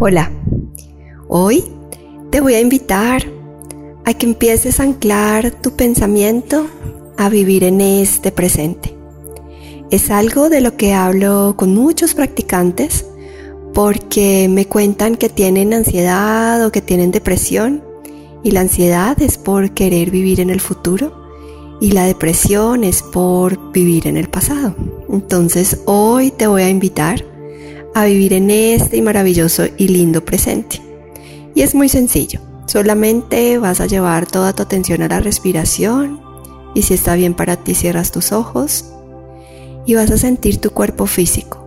Hola, hoy te voy a invitar a que empieces a anclar tu pensamiento a vivir en este presente. Es algo de lo que hablo con muchos practicantes porque me cuentan que tienen ansiedad o que tienen depresión y la ansiedad es por querer vivir en el futuro y la depresión es por vivir en el pasado. Entonces hoy te voy a invitar a vivir en este maravilloso y lindo presente. Y es muy sencillo, solamente vas a llevar toda tu atención a la respiración y si está bien para ti cierras tus ojos y vas a sentir tu cuerpo físico.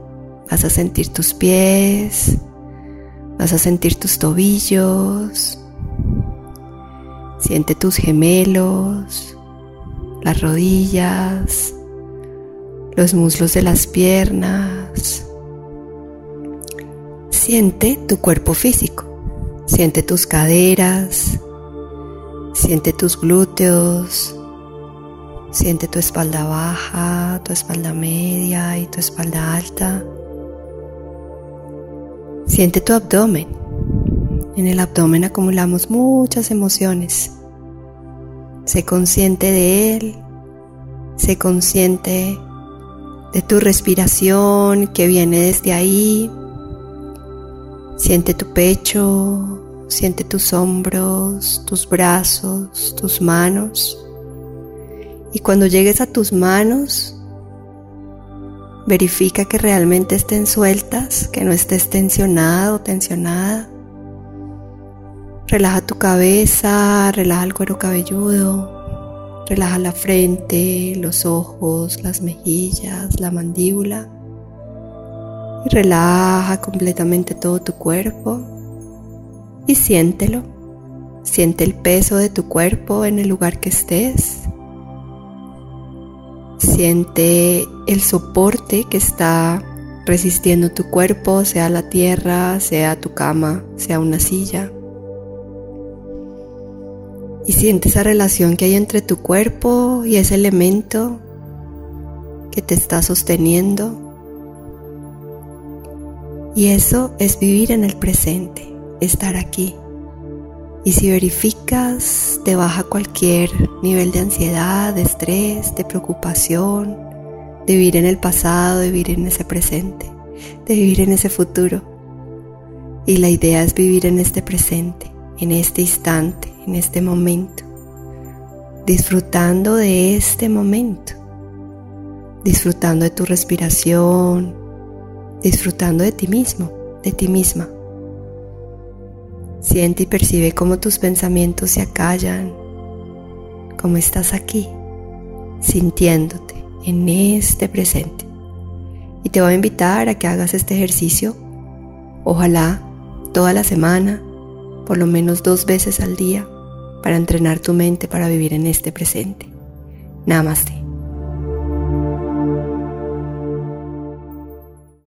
Vas a sentir tus pies, vas a sentir tus tobillos, siente tus gemelos, las rodillas, los muslos de las piernas, Siente tu cuerpo físico, siente tus caderas, siente tus glúteos, siente tu espalda baja, tu espalda media y tu espalda alta. Siente tu abdomen. En el abdomen acumulamos muchas emociones. Sé consciente de él, sé consciente de tu respiración que viene desde ahí Siente tu pecho, siente tus hombros, tus brazos, tus manos. Y cuando llegues a tus manos, verifica que realmente estén sueltas, que no estés tensionado o tensionada. Relaja tu cabeza, relaja el cuero cabelludo, relaja la frente, los ojos, las mejillas, la mandíbula relaja completamente todo tu cuerpo y siéntelo. Siente el peso de tu cuerpo en el lugar que estés. Siente el soporte que está resistiendo tu cuerpo, sea la tierra, sea tu cama, sea una silla. Y siente esa relación que hay entre tu cuerpo y ese elemento que te está sosteniendo. Y eso es vivir en el presente, estar aquí. Y si verificas, te baja cualquier nivel de ansiedad, de estrés, de preocupación, de vivir en el pasado, de vivir en ese presente, de vivir en ese futuro. Y la idea es vivir en este presente, en este instante, en este momento, disfrutando de este momento, disfrutando de tu respiración, disfrutando de ti mismo, de ti misma. Siente y percibe cómo tus pensamientos se acallan, cómo estás aquí, sintiéndote en este presente. Y te voy a invitar a que hagas este ejercicio, ojalá toda la semana, por lo menos dos veces al día, para entrenar tu mente para vivir en este presente. Namaste.